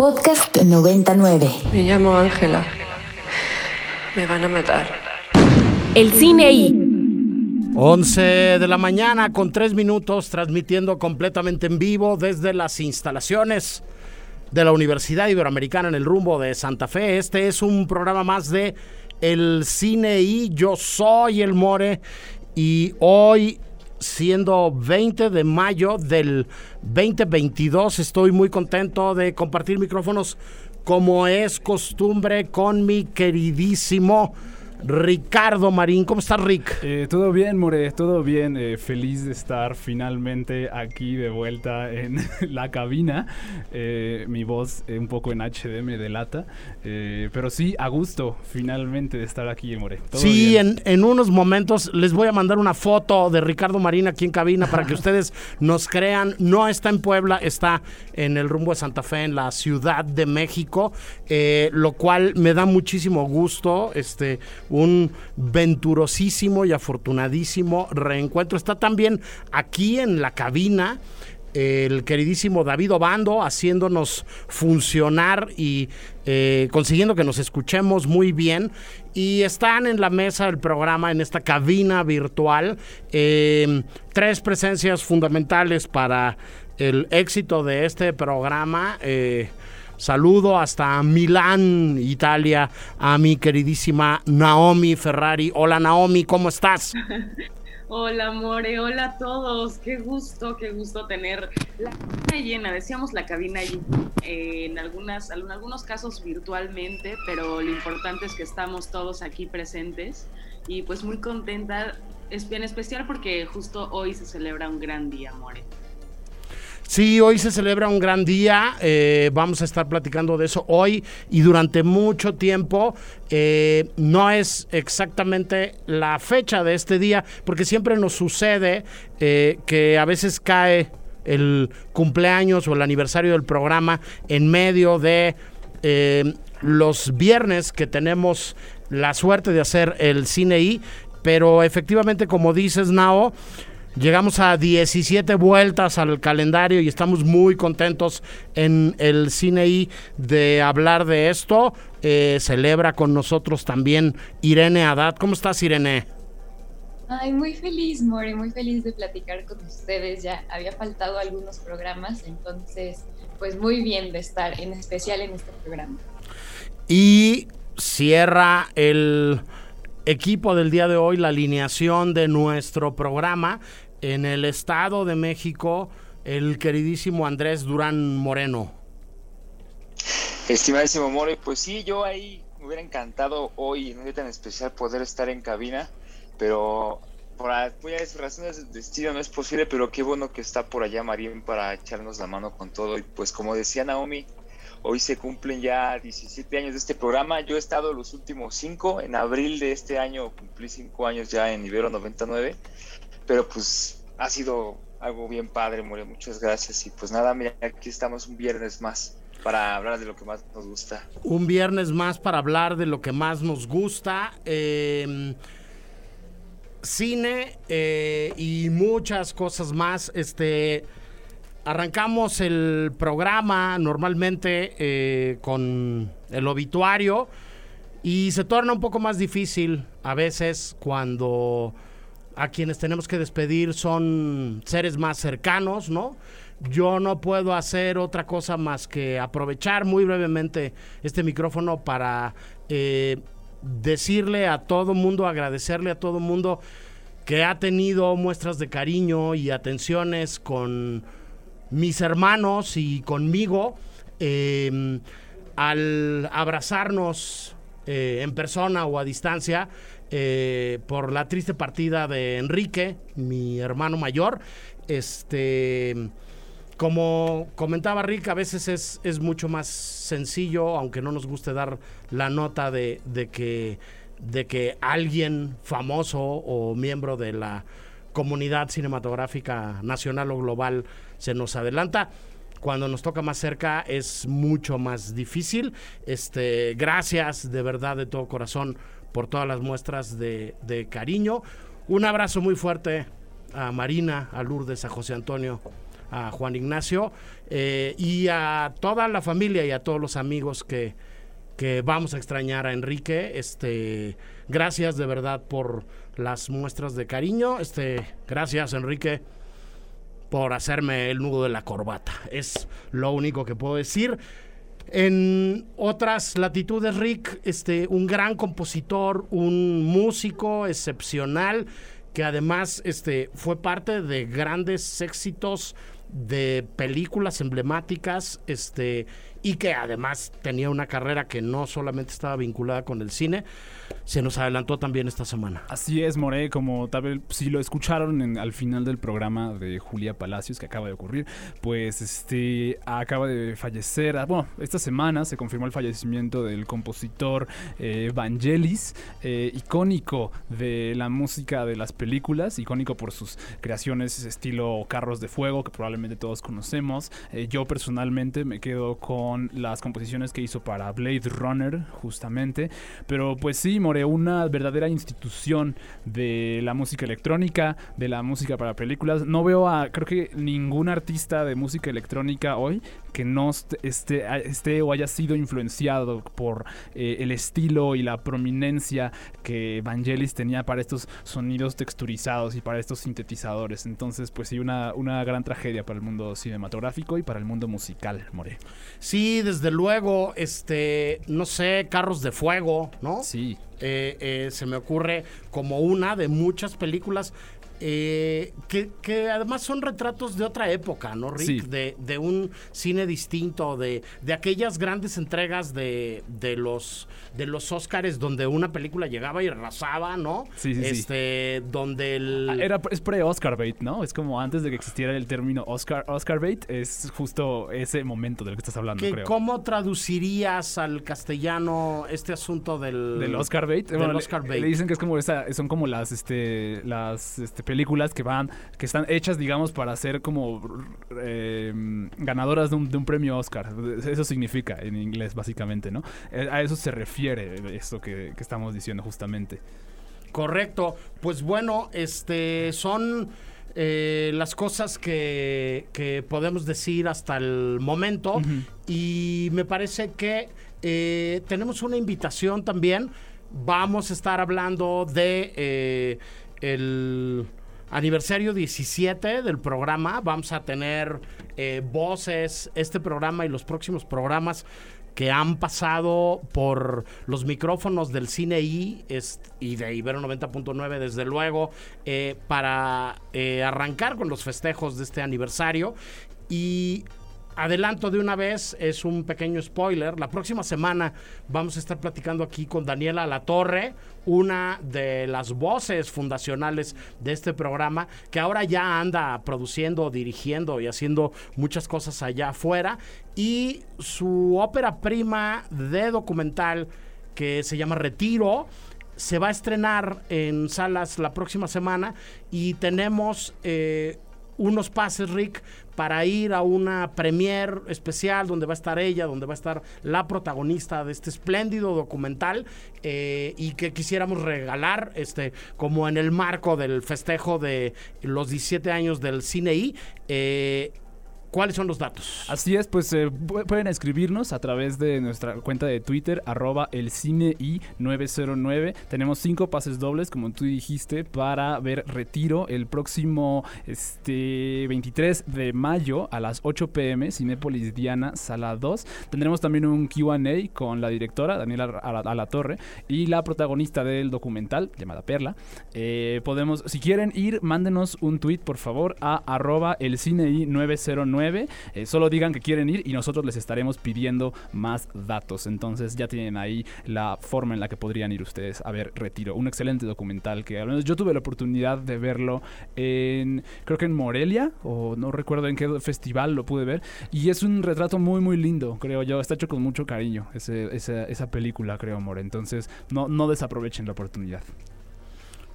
Podcast 99. Me llamo Ángela. Me van a matar. El cine y 11 de la mañana con 3 minutos, transmitiendo completamente en vivo desde las instalaciones de la Universidad Iberoamericana en el rumbo de Santa Fe. Este es un programa más de El Cine y yo soy el More y hoy siendo 20 de mayo del 2022. Estoy muy contento de compartir micrófonos como es costumbre con mi queridísimo Ricardo Marín. ¿Cómo estás, Rick? Eh, todo bien, More, todo bien. Eh, feliz de estar finalmente aquí de vuelta en la cabina. Eh, mi voz un poco en HD me delata. pero sí, a gusto finalmente de estar aquí, More. sí, en, en, unos momentos les voy a mandar una foto de Ricardo Marín aquí en cabina para que ustedes nos crean. No está en Puebla, está en el rumbo de Santa Fe, en la Ciudad de México, lo cual me da muchísimo gusto. Este un venturosísimo y afortunadísimo reencuentro. Está también aquí en la cabina el queridísimo David Obando haciéndonos funcionar y eh, consiguiendo que nos escuchemos muy bien. Y están en la mesa del programa, en esta cabina virtual, eh, tres presencias fundamentales para el éxito de este programa. Eh, Saludo hasta Milán, Italia, a mi queridísima Naomi Ferrari. Hola Naomi, ¿cómo estás? Hola, More, hola a todos. Qué gusto, qué gusto tener la cabina llena. Decíamos la cabina en, algunas, en algunos casos virtualmente, pero lo importante es que estamos todos aquí presentes y pues muy contenta, es bien especial porque justo hoy se celebra un gran día, More. Sí, hoy se celebra un gran día, eh, vamos a estar platicando de eso hoy y durante mucho tiempo. Eh, no es exactamente la fecha de este día, porque siempre nos sucede eh, que a veces cae el cumpleaños o el aniversario del programa en medio de los viernes que tenemos la suerte de hacer el cine pero efectivamente como dices Nao, Llegamos a 17 vueltas al calendario y estamos muy contentos en el cine y de hablar de esto. Eh, celebra con nosotros también Irene Haddad. ¿Cómo estás, Irene? Ay, muy feliz, More, muy feliz de platicar con ustedes. Ya había faltado algunos programas, entonces, pues muy bien de estar, en especial en este programa. Y cierra el equipo del día de hoy, la alineación de nuestro programa en el Estado de México, el queridísimo Andrés Durán Moreno. Estimadísimo More, pues sí, yo ahí me hubiera encantado hoy, en un día tan especial, poder estar en cabina, pero por muchas razones de destino no es posible, pero qué bueno que está por allá Marín para echarnos la mano con todo. Y pues como decía Naomi, Hoy se cumplen ya 17 años de este programa. Yo he estado los últimos 5. En abril de este año cumplí 5 años ya en Ibero 99. Pero pues ha sido algo bien padre, More. Muchas gracias. Y pues nada, mira, aquí estamos un viernes más para hablar de lo que más nos gusta. Un viernes más para hablar de lo que más nos gusta. Em, cine eh, y muchas cosas más. Este Arrancamos el programa normalmente eh, con el obituario y se torna un poco más difícil a veces cuando a quienes tenemos que despedir son seres más cercanos, ¿no? Yo no puedo hacer otra cosa más que aprovechar muy brevemente este micrófono para eh, decirle a todo mundo, agradecerle a todo mundo que ha tenido muestras de cariño y atenciones con mis hermanos y conmigo em, al abrazarnos eh, en persona o a distancia eh, por la triste partida de Enrique, mi hermano mayor. Este, como comentaba Rick, a veces es, es mucho más sencillo, aunque no nos guste dar la nota de, de, que, de que alguien famoso o miembro de la comunidad cinematográfica nacional o global se nos adelanta. Cuando nos toca más cerca es mucho más difícil. Este, gracias de verdad de todo corazón por todas las muestras de, cariño. Un abrazo muy fuerte a Marina, a Lourdes, a José Antonio, a Juan Ignacio eh, y a toda la familia y a todos los amigos que, que vamos a extrañar a Enrique. Este, gracias de verdad por las muestras de cariño. Este, gracias Enrique por hacerme el nudo de la corbata. Es lo único que puedo decir. En otras latitudes, Rick, este, un gran compositor, un músico excepcional, que además este, fue parte de grandes éxitos de películas emblemáticas, este, y que además tenía una carrera que no solamente estaba vinculada con el cine, se nos adelantó también esta semana. Así es, More, como tal vez si lo escucharon en, al final del programa de Julia Palacios que acaba de ocurrir, pues este acaba de fallecer, ah, bueno, esta semana se confirmó el fallecimiento del compositor eh, Vangelis, eh, icónico de la música de las películas, icónico por sus creaciones estilo Carros de Fuego, que probablemente todos conocemos. Eh, yo personalmente me quedo con las composiciones que hizo para Blade Runner, justamente, pero pues sí, More, una verdadera institución de la música electrónica, de la música para películas. No veo a, creo que ningún artista de música electrónica hoy que no esté, esté o haya sido influenciado por eh, el estilo y la prominencia que Vangelis tenía para estos sonidos texturizados y para estos sintetizadores. Entonces, pues sí, una, una gran tragedia para el mundo cinematográfico y para el mundo musical, More. Sí, desde luego, este, no sé, carros de fuego, ¿no? Sí. Eh, eh, se me ocurre como una de muchas películas eh, que, que, además son retratos de otra época, ¿no, Rick? De, de, un cine distinto, de, de aquellas grandes entregas de, de los de los Oscars donde una película llegaba y arrasaba, ¿no? Sí, sí, este, donde el... Ah, era, es pre-Oscar bait, ¿no? Es como antes de que existiera el término Oscar, Oscar bait, es justo ese momento del que estás hablando, creo. ¿Cómo traducirías al castellano este asunto del... Del Oscar bait? Del bueno, Oscar le, bait. le, dicen que es como esa, son como las, este, las, este, películas que van, que están hechas, digamos, para ser como eh, ganadoras de un, de un, premio Oscar. Eso significa en inglés, básicamente, ¿no? Eh, a eso se refiere esto que, que estamos diciendo justamente. Correcto. Pues bueno, este son eh, las cosas que, que, podemos decir hasta el momento. Uh -huh. Y me parece que eh, tenemos una invitación también. Vamos a estar hablando de eh, el aniversario 17 del programa. Vamos a tener eh, voces, este programa y los próximos programas que han pasado por los micrófonos del Cine I y de Ibero 90.9, desde luego, eh, para eh, arrancar con los festejos de este aniversario. Y adelanto de una vez, es un pequeño spoiler. La próxima semana vamos a estar platicando aquí con Daniela Latorre, una de las voces fundacionales de este programa, que ahora ya anda produciendo, dirigiendo y haciendo muchas cosas allá afuera. Y su ópera prima de documental, que se llama Retiro, se va a estrenar en salas la próxima semana y tenemos... Eh, unos pases, Rick, para ir a una premier especial donde va a estar ella, donde va a estar la protagonista de este espléndido documental eh, y que quisiéramos regalar, este, como en el marco del festejo de los 17 años del Cine. Eh, ¿Cuáles son los datos? Así es, pues eh, pueden escribirnos a través de nuestra cuenta de Twitter, arroba el cine y 909. Tenemos cinco pases dobles, como tú dijiste, para ver Retiro el próximo este, 23 de mayo a las 8 pm, Cinépolis Diana, sala 2. Tendremos también un QA con la directora, Daniela Alatorre, y la protagonista del documental, llamada Perla. Eh, podemos, si quieren ir, mándenos un tweet, por favor, a arroba el cine y 909 eh, solo digan que quieren ir y nosotros les estaremos pidiendo más datos. Entonces ya tienen ahí la forma en la que podrían ir ustedes a ver Retiro. Un excelente documental que al menos yo tuve la oportunidad de verlo en, creo que en Morelia, o no recuerdo en qué festival lo pude ver. Y es un retrato muy, muy lindo, creo yo. Está hecho con mucho cariño ese, esa, esa película, creo, amor. Entonces no, no desaprovechen la oportunidad.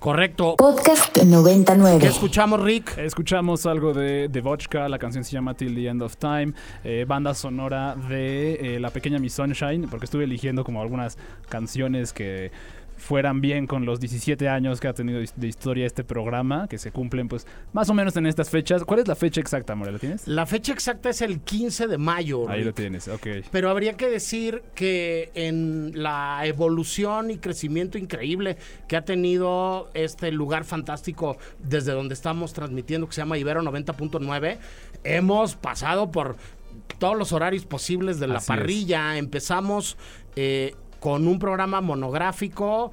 Correcto. Podcast 99. ¿Qué escuchamos, Rick? Escuchamos algo de, de Vodka, la canción se llama Till the End of Time, eh, banda sonora de eh, La Pequeña Miss Sunshine, porque estuve eligiendo como algunas canciones que fueran bien con los 17 años que ha tenido de historia este programa, que se cumplen pues más o menos en estas fechas. ¿Cuál es la fecha exacta, More? ¿La tienes? La fecha exacta es el 15 de mayo. Ahí lo tienes, ok. Pero habría que decir que en la evolución y crecimiento increíble que ha tenido este lugar fantástico desde donde estamos transmitiendo, que se llama Ibero 90.9, hemos pasado por todos los horarios posibles de la Así es. parrilla. Empezamos eh, con un programa monográfico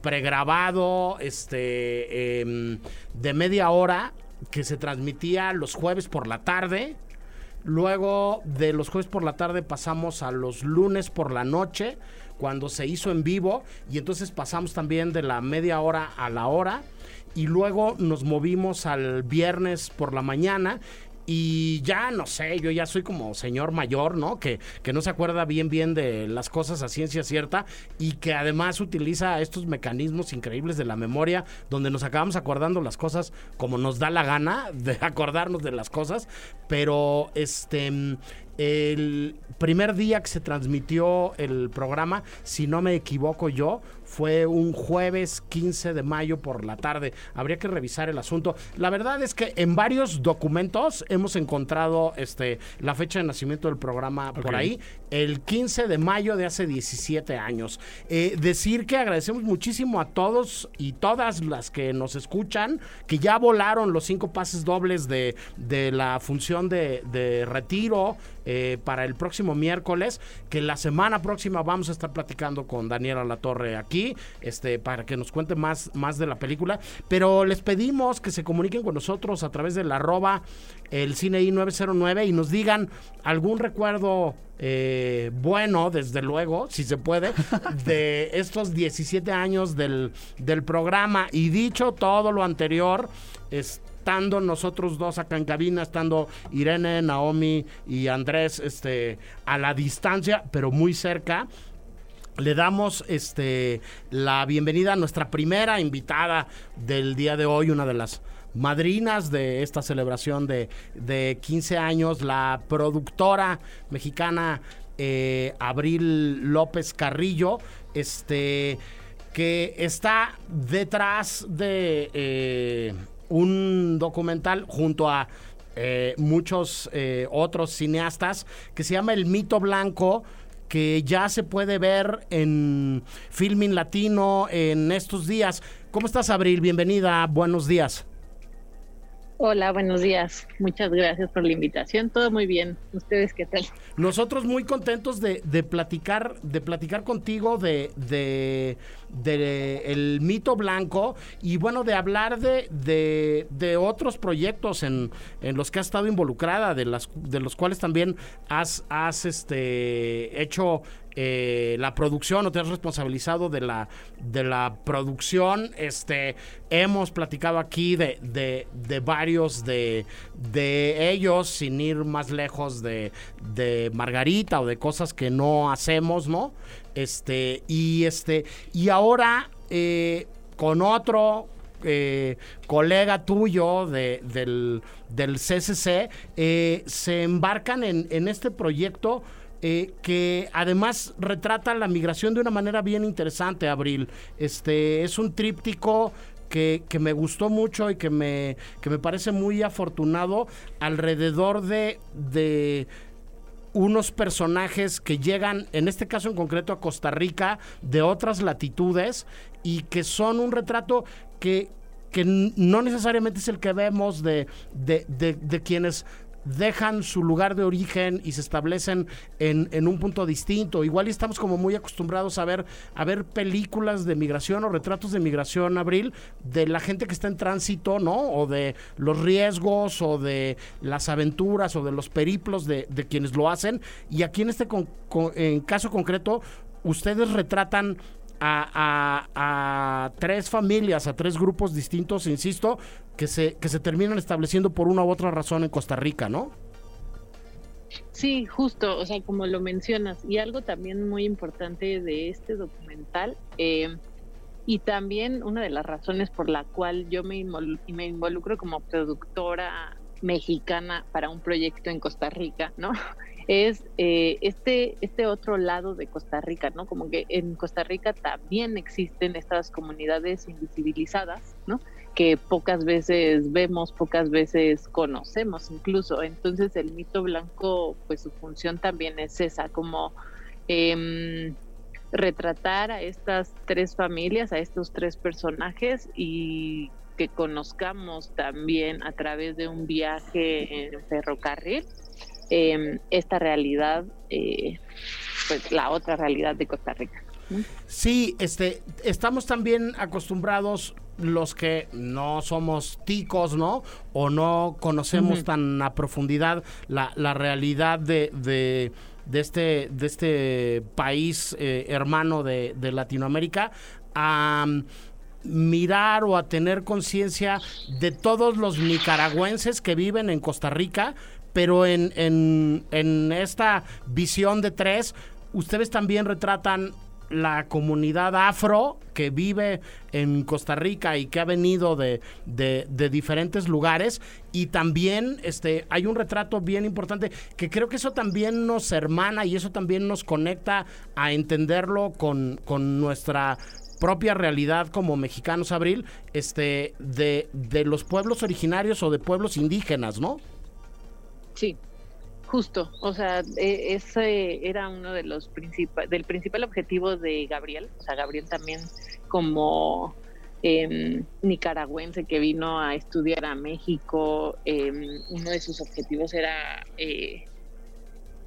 pregrabado este em, de media hora que se transmitía los jueves por la tarde. Luego de los jueves por la tarde pasamos a los lunes por la noche, cuando se hizo en vivo, y entonces pasamos también de la media hora a la hora, y luego nos movimos al viernes por la mañana. Y ya no sé, yo ya soy como señor mayor, ¿no? Que, que no se acuerda bien bien de las cosas a ciencia cierta y que además utiliza estos mecanismos increíbles de la memoria donde nos acabamos acordando las cosas como nos da la gana de acordarnos de las cosas, pero este el primer día que se transmitió el programa, si no me equivoco yo, fue un jueves 15 de mayo por la tarde. Habría que revisar el asunto. La verdad es que en varios documentos hemos encontrado este la fecha de nacimiento del programa por ahí, el 15 de mayo de hace 17 años. Eh, decir que agradecemos muchísimo a todos y todas las que nos escuchan, que ya volaron los cinco pases dobles de, de la función de, de retiro eh, para el próximo miércoles, que la semana próxima vamos a estar platicando con Daniela Latorre aquí, este, para que nos cuente más, más de la película. Pero les pedimos que se comuniquen con nosotros a través del arroba el CineI 909 y nos digan algún recuerdo eh, bueno, desde luego, si se puede, de estos 17 años del, del programa. Y dicho todo lo anterior, estando nosotros dos acá en cabina, estando Irene, Naomi y Andrés este, a la distancia, pero muy cerca. Le damos este la bienvenida a nuestra primera invitada del día de hoy, una de las madrinas de esta celebración de, de 15 años, la productora mexicana eh, Abril López Carrillo, este que está detrás de eh, un documental junto a eh, muchos otros cineastas que se llama El Mito Blanco que ya se puede ver en Filming Latino en estos días. ¿Cómo estás, Abril? Bienvenida, buenos días. Hola, buenos días. Muchas gracias por la invitación. Todo muy bien. ¿Ustedes qué tal? Nosotros muy contentos de, de platicar, de platicar contigo de, de, de el mito blanco y bueno, de hablar de, de, de otros proyectos en, en los que has estado involucrada, de las de los cuales también has, has este hecho eh, la producción o te has responsabilizado de la de la producción. Este hemos platicado aquí de, de, de varios de, de ellos sin ir más lejos de, de Margarita o de cosas que no hacemos no este y este y ahora eh, con otro eh, colega tuyo de, del, del CCC eh, se embarcan en, en este proyecto que además retrata la migración de una manera bien interesante, Abril. Este es un tríptico que, que me gustó mucho y que me, que me parece muy afortunado alrededor de, de unos personajes que llegan, en este caso en concreto a Costa Rica, de otras latitudes y que son un retrato que, que no necesariamente es el que vemos de, de, de- de quienes dejan su lugar de origen y se establecen en, en un punto distinto. Igual estamos como muy acostumbrados a ver, a ver películas de migración o retratos de migración, Abril, de la gente que está en tránsito, ¿no? O de los riesgos o de las aventuras o de los periplos de, de quienes lo hacen. Y aquí en este con- en caso concreto, ustedes retratan a, a- a tres familias, a tres grupos distintos, insisto, que se, que se terminan estableciendo por una u otra razón en Costa Rica, ¿no? Sí, justo, o sea, como lo mencionas, y algo también muy importante de este documental, eh, y también una de las razones por la cual yo me, me involucro como productora mexicana para un proyecto en Costa Rica, ¿no? Es eh, este, este otro lado de Costa Rica, ¿no? Como que en Costa Rica también existen estas comunidades invisibilizadas, ¿no? Que pocas veces vemos, pocas veces conocemos incluso. Entonces el mito blanco, pues su función también es esa, como eh, retratar a estas tres familias, a estos tres personajes y que conozcamos también a través de un viaje en ferrocarril eh, esta realidad, eh, pues la otra realidad de Costa Rica. Sí, este, estamos también acostumbrados los que no somos ticos, ¿no? O no conocemos tan a profundidad la, la realidad de, de, de, este, de este país eh, hermano de, de Latinoamérica, a mirar o a tener conciencia de todos los nicaragüenses que viven en Costa Rica, pero en, en, en esta visión de tres, ustedes también retratan la comunidad afro que vive en Costa Rica y que ha venido de, de, diferentes lugares y también este hay un retrato bien importante que creo que eso también nos hermana y eso también nos conecta a entenderlo con, con nuestra propia realidad como mexicanos, Abril, este, de, de los pueblos originarios o de pueblos indígenas, ¿no? Sí, justo. O sea, e, ese era uno de los principales, del principal objetivo de Gabriel. O sea, Gabriel también como eh, nicaragüense que vino a estudiar a México, eh, uno de sus objetivos era eh,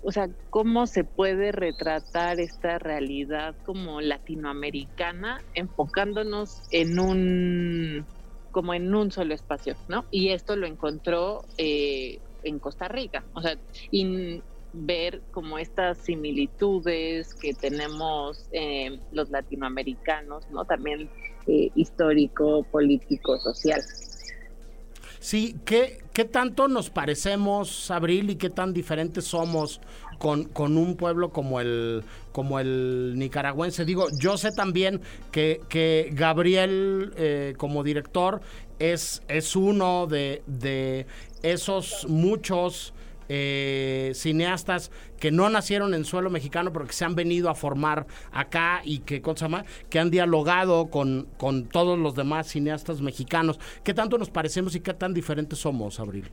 o sea, cómo se puede retratar esta realidad como latinoamericana enfocándonos en un como en un solo espacio, ¿no? Y esto lo encontró eh, en Costa Rica, o sea, y ver como estas similitudes que tenemos eh, los latinoamericanos, ¿no? También eh, histórico, político, social. Sí, ¿qué, ¿qué tanto nos parecemos, Abril, y qué tan diferentes somos con, con, un pueblo como el, como el nicaragüense? Digo, yo sé también que, que Gabriel, eh, como director, es, es uno de, de esos muchos eh, cineastas que no nacieron en suelo mexicano, pero que se han venido a formar acá y que, cosa que han dialogado con, con todos los demás cineastas mexicanos. ¿Qué tanto nos parecemos y qué tan diferentes somos, Abril?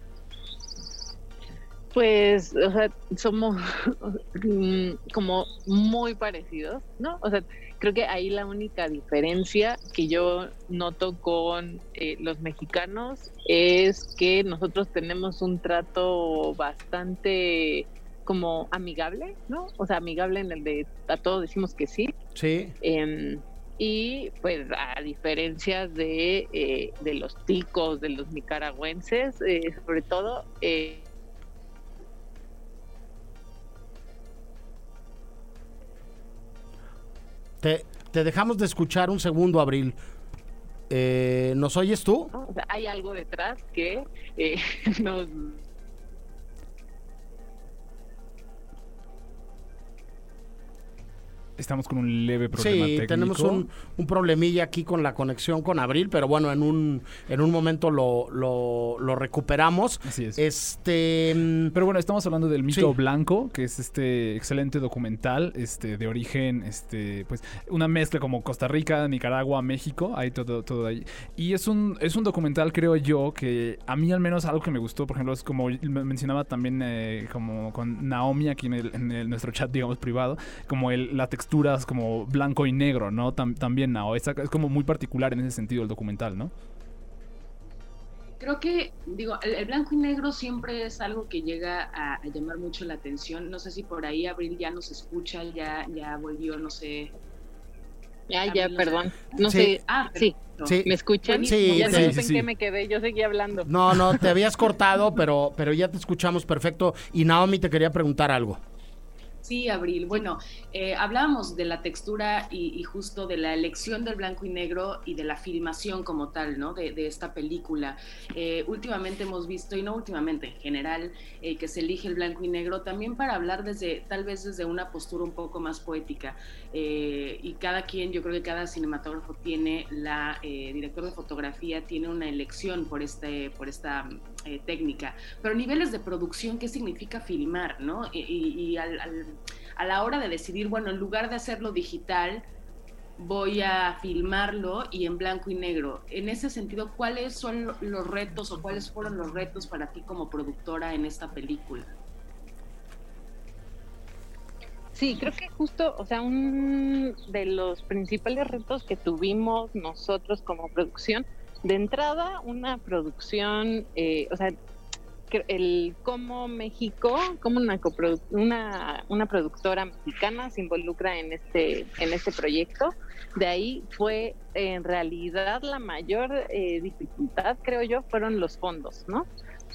Pues, o sea, somos como muy parecidos, ¿no? O sea, creo que ahí la única diferencia que yo noto con eh, los mexicanos es que nosotros tenemos un trato bastante como amigable, ¿no? O sea, amigable en el de a todos decimos que sí. Sí. Eh, y pues a diferencia de, eh, de los ticos, de los nicaragüenses, eh, sobre todo... Eh, Te, dejamos de escuchar un segundo, Abril. Eh, ¿Nos oyes tú? Hay algo detrás que eh, nos... Estamos con un leve problema sí, técnico. tenemos un, un, problemilla aquí con la conexión con Abril, pero bueno, en un, en un momento lo, lo, lo recuperamos. Así es. Este, pero bueno, estamos hablando del mito sí. blanco, que es este excelente documental, este, de origen, este, pues, una mezcla como Costa Rica, Nicaragua, México, hay todo, todo ahí. Y es un, es un documental, creo yo, que a mí al menos algo que me gustó, por ejemplo, es como mencionaba también eh, como con Naomi aquí en, el, en el, nuestro chat, digamos, privado, como el, la textura texturas como blanco y negro, ¿no? Tam también, Nao. Es, es, como muy particular en ese sentido el documental, ¿no? Creo que, digo, el, el blanco y negro siempre es algo que llega a, a, llamar mucho la atención. No sé si por ahí Abril ya nos escucha, ya, ya volvió, no sé. Ya, ya, Abril, perdón. No sí. sé. Ah, sí. Sí. ¿Me escuchan? Sí, ya sí, no sé en qué me quedé, yo seguí hablando. No, no, te habías cortado, pero, pero ya te escuchamos perfecto. Y Naomi te quería preguntar algo. Sí, Abril. Bueno, eh, hablábamos de la textura y, y, justo de la elección del blanco y negro y de la filmación como tal, ¿no? De, esta película. Eh, últimamente hemos visto, y no últimamente, en general, eh, que se elige el blanco y negro también para hablar desde, tal vez desde una postura un poco más poética. Eh, y cada quien, yo creo que cada cinematógrafo tiene, la director de fotografía tiene una elección por, este, por esta eh, técnica, pero niveles de producción, ¿qué significa filmar? ¿no? Y, a la hora de decidir, bueno, en lugar de hacerlo digital, voy a filmarlo y en blanco y negro. En ese sentido, ¿cuáles son los retos o cuáles fueron los retos para ti como productora en esta película? Sí, creo que justo, o sea, un de los principales retos que tuvimos nosotros como producción, de entrada, una producción, eh, o sea, el cómo México, como una, una, una productora mexicana se involucra en este, en este proyecto. De ahí fue en realidad la mayor eh, dificultad, creo yo, fueron los fondos, ¿no?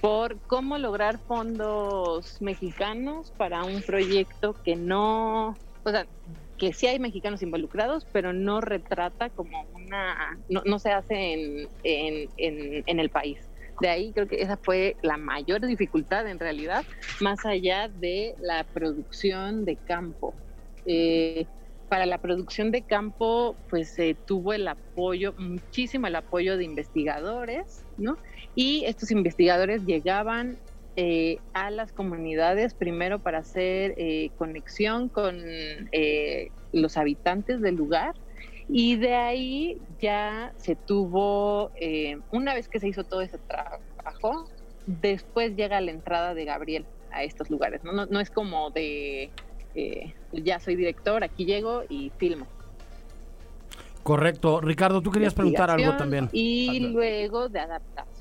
por cómo lograr fondos mexicanos para un proyecto que no, o sea, que sí hay mexicanos involucrados, pero no retrata como una, no, se hace en, en, en, el país. De ahí creo que esa fue la mayor dificultad en realidad, más allá de la producción de campo. Eh, para la producción de campo, pues se tuvo el apoyo, muchísimo el apoyo de investigadores, ¿no? Y estos investigadores llegaban eh, a las comunidades primero para hacer eh, conexión con eh, los habitantes del lugar y de ahí ya se tuvo, una vez que se hizo todo ese trabajo, después llega la entrada de Gabriel a estos lugares, no, no, no es como de ya soy director, aquí llego y filmo. Correcto. Ricardo, tú querías preguntar algo también. Y luego de adaptación.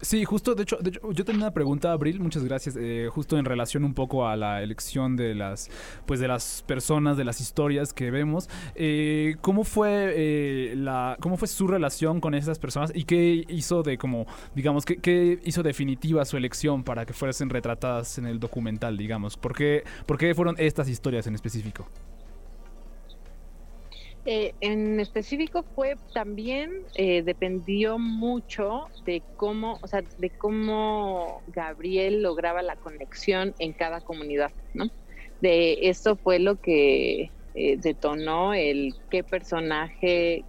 Sí, justo, de hecho, de hecho, yo tenía una pregunta, Abril, muchas gracias, eh, justo en relación un poco a la elección de las, pues de las personas, de las historias que vemos. Eh, ¿Cómo fue eh, la, cómo fue su relación con esas personas y qué hizo de como, digamos, qué, qué hizo definitiva su elección para que fuesen retratadas en el documental, digamos? ¿Por qué, por qué fueron estas historias en específico? Eh, en específico fue también eh, dependió mucho de cómo, o sea, de cómo Gabriel lograba la conexión en cada comunidad, ¿no? De eso fue lo que eh, detonó el qué personaje,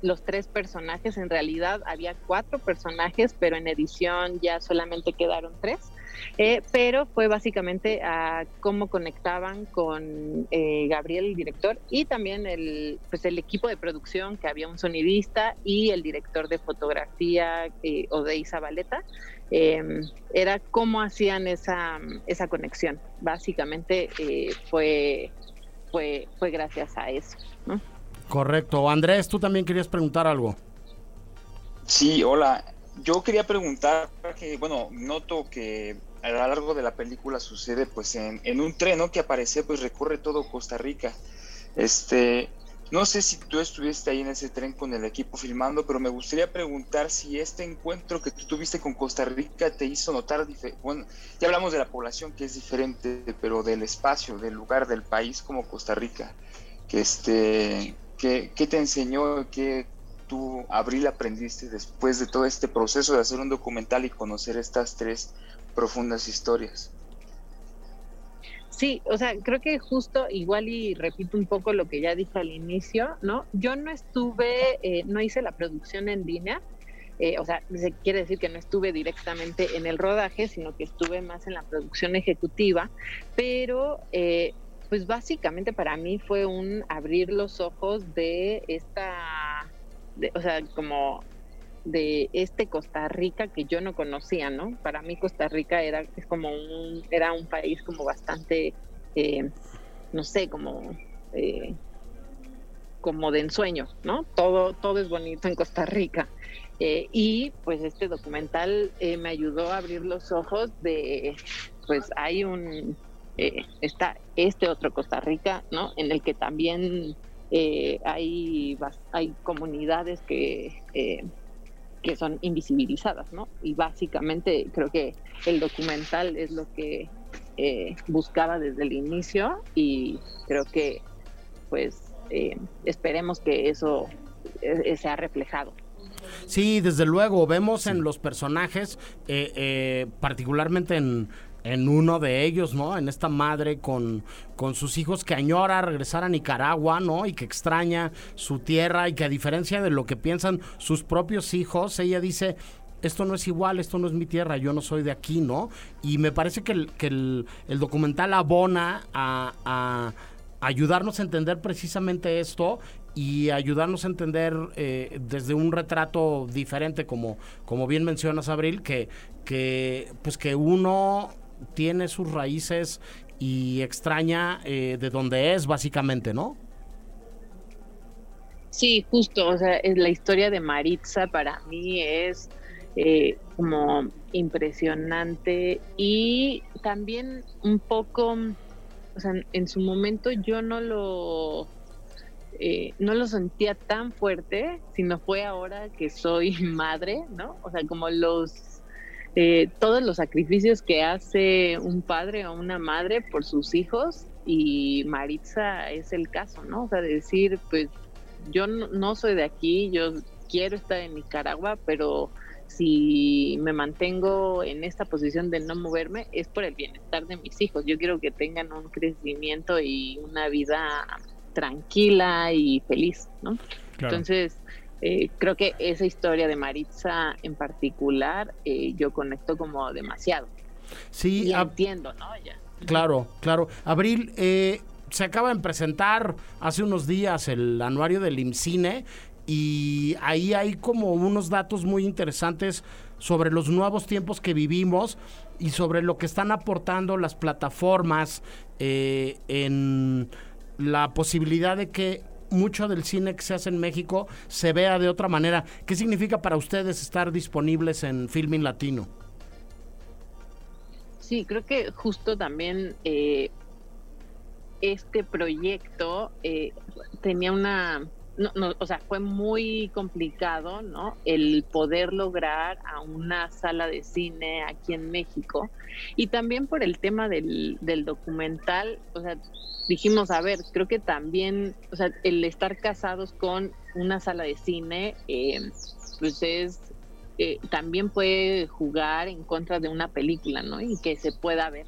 los tres personajes, en realidad había cuatro personajes, pero en edición ya solamente quedaron tres. Eh, pero fue básicamente a cómo conectaban con eh, Gabriel, el director, y también el, pues el equipo de producción, que había un sonidista y el director de fotografía, eh, Odey Zabaleta, em, era cómo hacían esa, esa conexión. Básicamente eh, fue, fue, fue gracias a eso. Correcto. Andrés, tú también querías preguntar algo. Sí, hola. Yo quería preguntar que, bueno, noto que a lo largo de la película sucede pues en, un tren ¿no? que aparece, pues recorre todo Costa Rica. Este, no sé si tú estuviste ahí en ese tren con el equipo filmando, pero me gustaría preguntar si este encuentro que tú tuviste con Costa Rica te hizo notar, bueno, ya hablamos de la población que es diferente, pero del espacio, del lugar, del país como Costa Rica, que este, ¿qué, qué te enseñó, qué, tú, Abril, aprendiste después de todo este proceso de hacer un documental y conocer estas tres profundas historias? Sí, o sea, creo que justo igual y repito un poco lo que ya dije al inicio, ¿no? Yo no estuve, eh, no hice la producción en línea, eh, o sea, se quiere decir que no estuve directamente en el rodaje, sino que estuve más en la producción ejecutiva, pero eh, pues básicamente para mí fue un abrir los ojos de esta o sea, como de este Costa Rica que yo no conocía, ¿no? Para mí Costa Rica era es como un era un país como bastante eh, no sé, como eh, como de ensueño, ¿no? Todo todo es bonito en Costa Rica. Eh, y pues este documental me ayudó a abrir los ojos de pues hay un está este otro Costa Rica, ¿no? En el que también eh, hay, hay comunidades que, eh, que son invisibilizadas, ¿no? Y básicamente creo que el documental es lo que eh, buscaba desde el inicio y creo que pues esperemos que eso sea reflejado. Sí, desde luego, vemos en los personajes, particularmente en en uno de ellos, ¿no? En esta madre con, con sus hijos que añora regresar a Nicaragua, ¿no? Y que extraña su tierra y que a diferencia de lo que piensan sus propios hijos, ella dice, esto no es igual, esto no es mi tierra, yo no soy de aquí, ¿no? Y me parece que el, que el, documental abona a, a ayudarnos a entender precisamente esto y ayudarnos a entender eh, desde un retrato diferente, como, como bien mencionas, Abril, que, que, pues que uno tiene sus raíces y extraña eh, de donde es, básicamente, ¿no? Sí, justo, o sea, la historia de Maritza para mí es eh, como impresionante y también un poco, o sea, en su momento yo no lo eh, no lo sentía tan fuerte, sino fue ahora que soy madre, ¿no? O sea, como los eh, todos los sacrificios que hace un padre o una madre por sus hijos y Maritza es el caso, ¿no? O sea, decir, pues yo no, soy de aquí, yo quiero estar en Nicaragua, pero si me mantengo en esta posición de no moverme es por el bienestar de mis hijos. Yo quiero que tengan un crecimiento y una vida tranquila y feliz, ¿no? Entonces, eh, creo que esa historia de Maritza en particular eh, yo conecto como demasiado. Sí, y entiendo, ¿no? Ya. Claro, claro. Abril, eh, se acaba de presentar hace unos días el anuario del IMCINE y ahí hay como unos datos muy interesantes sobre los nuevos tiempos que vivimos y sobre lo que están aportando las plataformas en la posibilidad de que mucho del cine que se hace en México se vea de otra manera. ¿Qué significa para ustedes estar disponibles en Filming Latino? Sí, creo que justo también eh, este proyecto eh, tenía una no, no, o sea, fue muy complicado, ¿no? El poder lograr a una sala de cine aquí en México. Y también por el tema del, del documental, o sea, dijimos, a ver, creo que también, o sea, el estar casados con una sala de cine, eh, pues es, eh, también puede jugar en contra de una película, ¿no? Y que se pueda ver.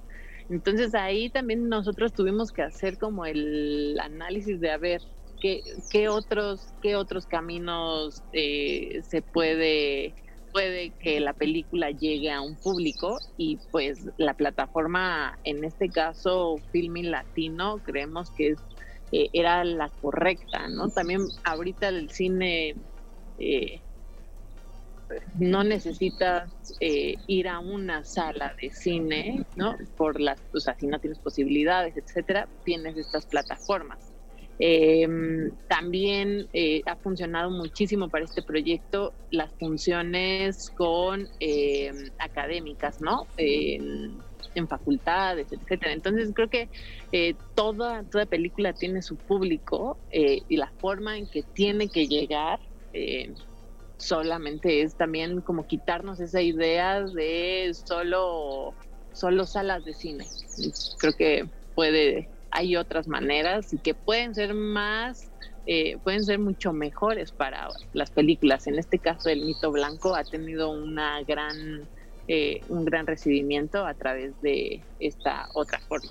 Entonces ahí también nosotros tuvimos que hacer como el análisis de, a ver, qué, qué otros, qué otros caminos eh, se puede puede que la película llegue a un público y pues la plataforma, en este caso Filming Latino, creemos que es, eh, era la correcta, ¿no? También ahorita el cine eh, no necesitas eh, ir a una sala de cine, ¿no? Por las, o sea, si no tienes posibilidades, etcétera, tienes estas plataformas. Eh, también eh, ha funcionado muchísimo para este proyecto las funciones con eh, académicas, ¿no? en facultades, etcétera. Entonces creo que eh, toda, toda película tiene su público y la forma en que tiene que llegar solamente es también como quitarnos esa idea de solo, solo salas de cine. Creo que puede hay otras maneras y que pueden ser más, eh, pueden ser mucho mejores para las películas. En este caso, El Mito Blanco ha tenido una gran, eh, un gran recibimiento a través de esta otra forma.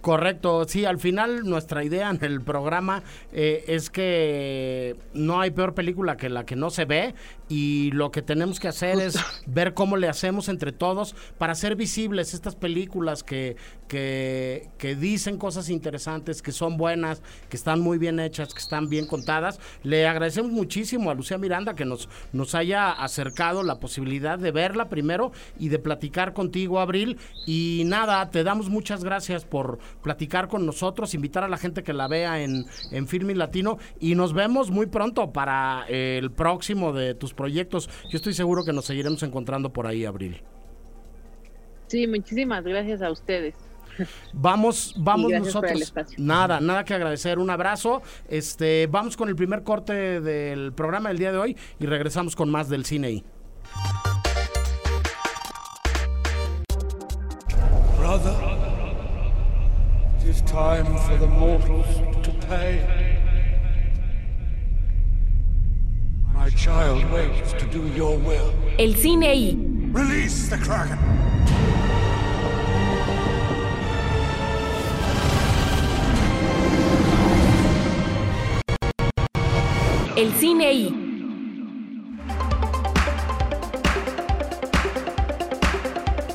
Correcto, sí, al final nuestra idea en el programa eh, es que no hay peor película que la que no se ve y lo que tenemos que hacer es ver cómo le hacemos entre todos para hacer visibles estas películas que, que, que, dicen cosas interesantes, que son buenas, que están muy bien hechas, que están bien contadas. Le agradecemos muchísimo a Lucía Miranda que nos, nos haya acercado la posibilidad de verla primero y de platicar contigo, Abril. Y nada, te damos muchas gracias por platicar con nosotros, invitar a la gente que la vea en, en Filming Latino y nos vemos muy pronto para el próximo de tus proyectos. Yo estoy seguro que nos seguiremos encontrando por ahí, Abril. Sí, muchísimas gracias a ustedes. Vamos, vamos nosotros. Nada, nada que agradecer. Un abrazo. Este, vamos con el primer corte del programa del día de hoy y regresamos con más del cine. Time for the mortals to pay. My child waits to do your will. El cine y. Release the Kraken. El cine y.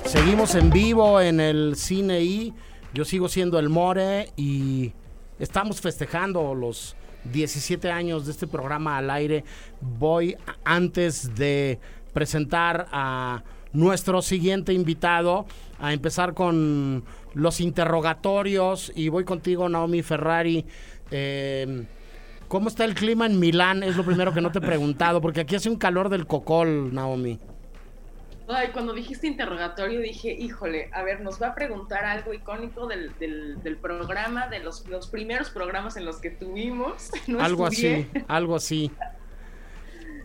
Seguimos en vivo en el cine y yo sigo siendo el More y estamos festejando los 17 años de este programa al aire. Voy antes de presentar a nuestro siguiente invitado a empezar con los interrogatorios y voy contigo Naomi Ferrari. Eh, ¿Cómo está el clima en Milán? Es lo primero que no te he preguntado, porque aquí hace un calor del cocol, Naomi. Ay, cuando dijiste interrogatorio dije, híjole, a ver, nos va a preguntar algo icónico del, del, programa, de los, los, primeros programas en los que tuvimos. algo así, algo así.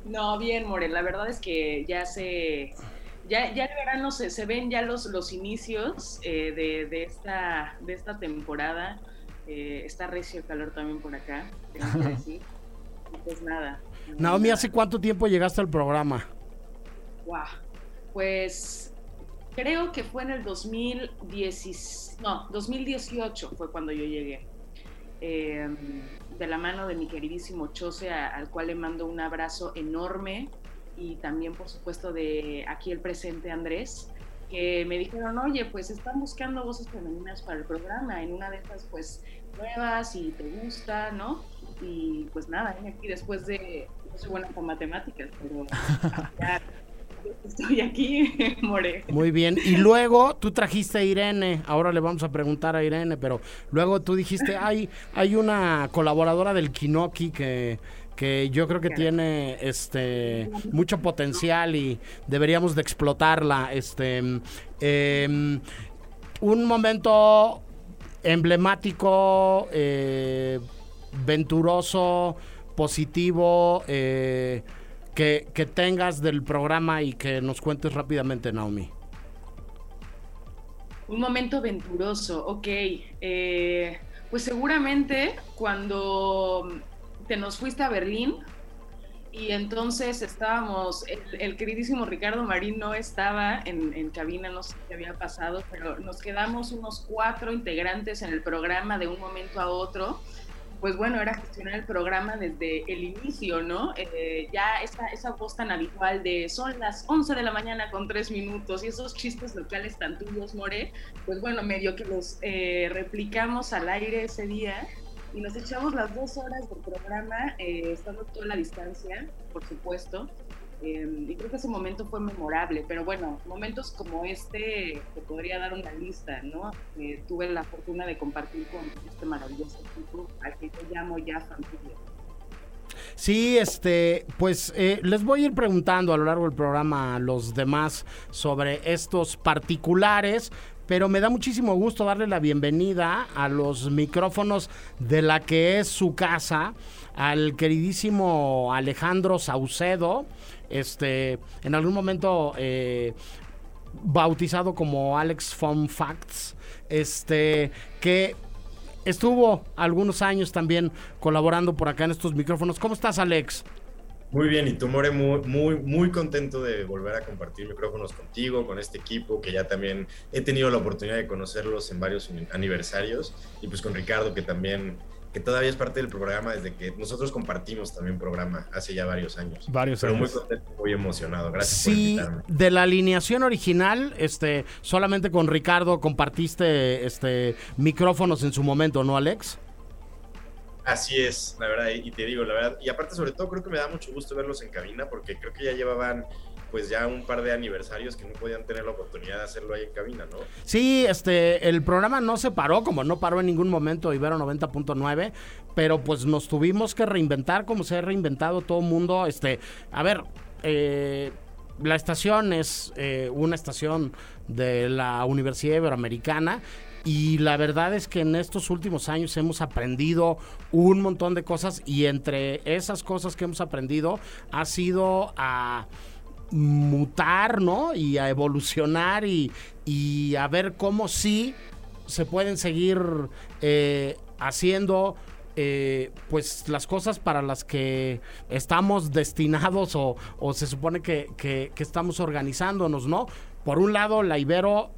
No, bien, More, la verdad es que ya se... Ya, ya el verano se, se ven ya los, los inicios eh, de, de, esta, de esta temporada. Eh, está recio el calor también por acá, tengo que decir. pues nada. Naomi, ¿hace cuánto tiempo llegaste al programa? Wow pues creo que fue en el 2010, no, 2018 fue cuando yo llegué. Em, de la mano de mi queridísimo Chose, al cual le mando un abrazo enorme, y también, por supuesto, de aquí el presente Andrés, que me dijeron, oye, pues están buscando voces femeninas para el programa, en una de estas, pues, nuevas y te gusta, ¿no? Y pues nada, aquí después de, no soy buena con matemáticas, pero estoy aquí, More. Muy bien. Y luego tú trajiste a Irene. Ahora le vamos a preguntar a Irene, pero luego tú dijiste, hay, hay una colaboradora del Kinoki que que yo creo que tiene este mucho potencial y deberíamos de explotarla. Este em, un momento emblemático, eh, venturoso, positivo. Eh, que, tengas del programa y que nos cuentes rápidamente, Naomi. Un momento aventuroso, ok. Eh, pues seguramente cuando te nos fuiste a Berlín y entonces estábamos, el, queridísimo Ricardo Marín no estaba en, en, cabina, no sé qué había pasado, pero nos quedamos unos cuatro integrantes en el programa de un momento a otro pues bueno, era gestionar el programa desde el inicio, ¿no? Eh, ya esa, esa voz tan habitual de son las 11 de la mañana con tres minutos y esos chistes locales tan tuyos, More, pues bueno, medio que los eh, replicamos al aire ese día y nos echamos las dos horas del programa, eh, estando toda la distancia, por supuesto, Em, y creo que ese momento fue memorable, pero bueno, momentos como este te podría dar una lista, ¿no? tuve la fortuna de compartir con este maravilloso equipo al que yo llamo ya familia. Sí, este, pues eh, les voy a ir preguntando a lo largo del programa a los demás sobre estos particulares, pero me da muchísimo gusto darle la bienvenida a los micrófonos de la que es su casa, al queridísimo Alejandro Saucedo, este, en algún momento eh, bautizado como Alex Fun Facts, este, que estuvo algunos años también colaborando por acá en estos micrófonos. ¿Cómo estás, Alex? Muy bien, y tú, More, muy, muy, muy contento de volver a compartir micrófonos contigo, con este equipo, que ya también he tenido la oportunidad de conocerlos en varios aniversarios, y pues con Ricardo, que también que todavía es parte del programa desde que nosotros compartimos también programa hace ya varios años. Varios Pero años. muy contento, muy emocionado. Gracias sí, por invitarme. de la alineación original, este, solamente con Ricardo compartiste este micrófonos en su momento, ¿no, Alex? Así es, la verdad, y te digo, la verdad, y aparte sobre todo creo que me da mucho gusto verlos en cabina porque creo que ya llevaban pues ya un par de aniversarios que no podían tener la oportunidad de hacerlo ahí en cabina, ¿no? Sí, este, el programa no se paró, como no paró en ningún momento Ibero 90.9, pero pues nos tuvimos que reinventar como se ha reinventado todo el mundo. Este, a ver, eh, la estación es eh, una estación de la Universidad Iberoamericana y la verdad es que en estos últimos años hemos aprendido un montón de cosas y entre esas cosas que hemos aprendido ha sido a mutar, ¿no? Y a evolucionar y, y a ver cómo sí se pueden seguir eh, haciendo eh, pues las cosas para las que estamos destinados o, o se supone que, que, que, estamos organizándonos, ¿no? Por un lado, la Ibero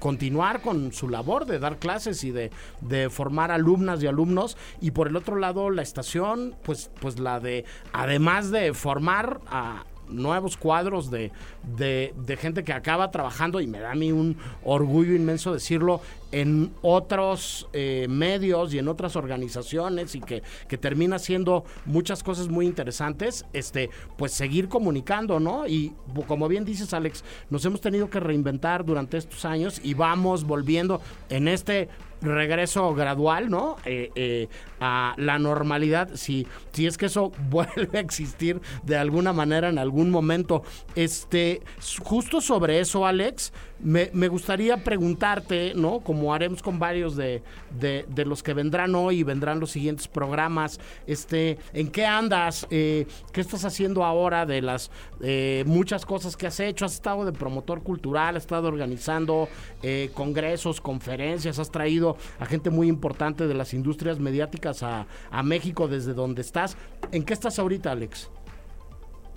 continuar con su labor de dar clases y de, de, formar alumnas y alumnos y por el otro lado la estación pues pues la de además de formar a nuevos cuadros de, de, gente que acaba trabajando y me da a mí un orgullo inmenso decirlo en otros eh, medios y en otras organizaciones y que, que termina haciendo muchas cosas muy interesantes, este, pues seguir comunicando, ¿no? Y como bien dices, Alex, nos hemos tenido que reinventar durante estos años y vamos volviendo en este regreso gradual, ¿no? Eh, eh, a la normalidad, si, si es que eso vuelve a existir de alguna manera en algún momento. Este, justo sobre eso, Alex, me, me gustaría preguntarte, ¿no? Como haremos con varios de, de, los que vendrán hoy y vendrán los siguientes programas, este, ¿en qué andas? Eh, ¿Qué estás haciendo ahora de las eh, muchas cosas que has hecho? ¿Has estado de promotor cultural? ¿Has estado organizando eh, congresos, conferencias? ¿Has traído a gente muy importante de las industrias mediáticas a, a México desde donde estás? ¿En qué estás ahorita, Alex?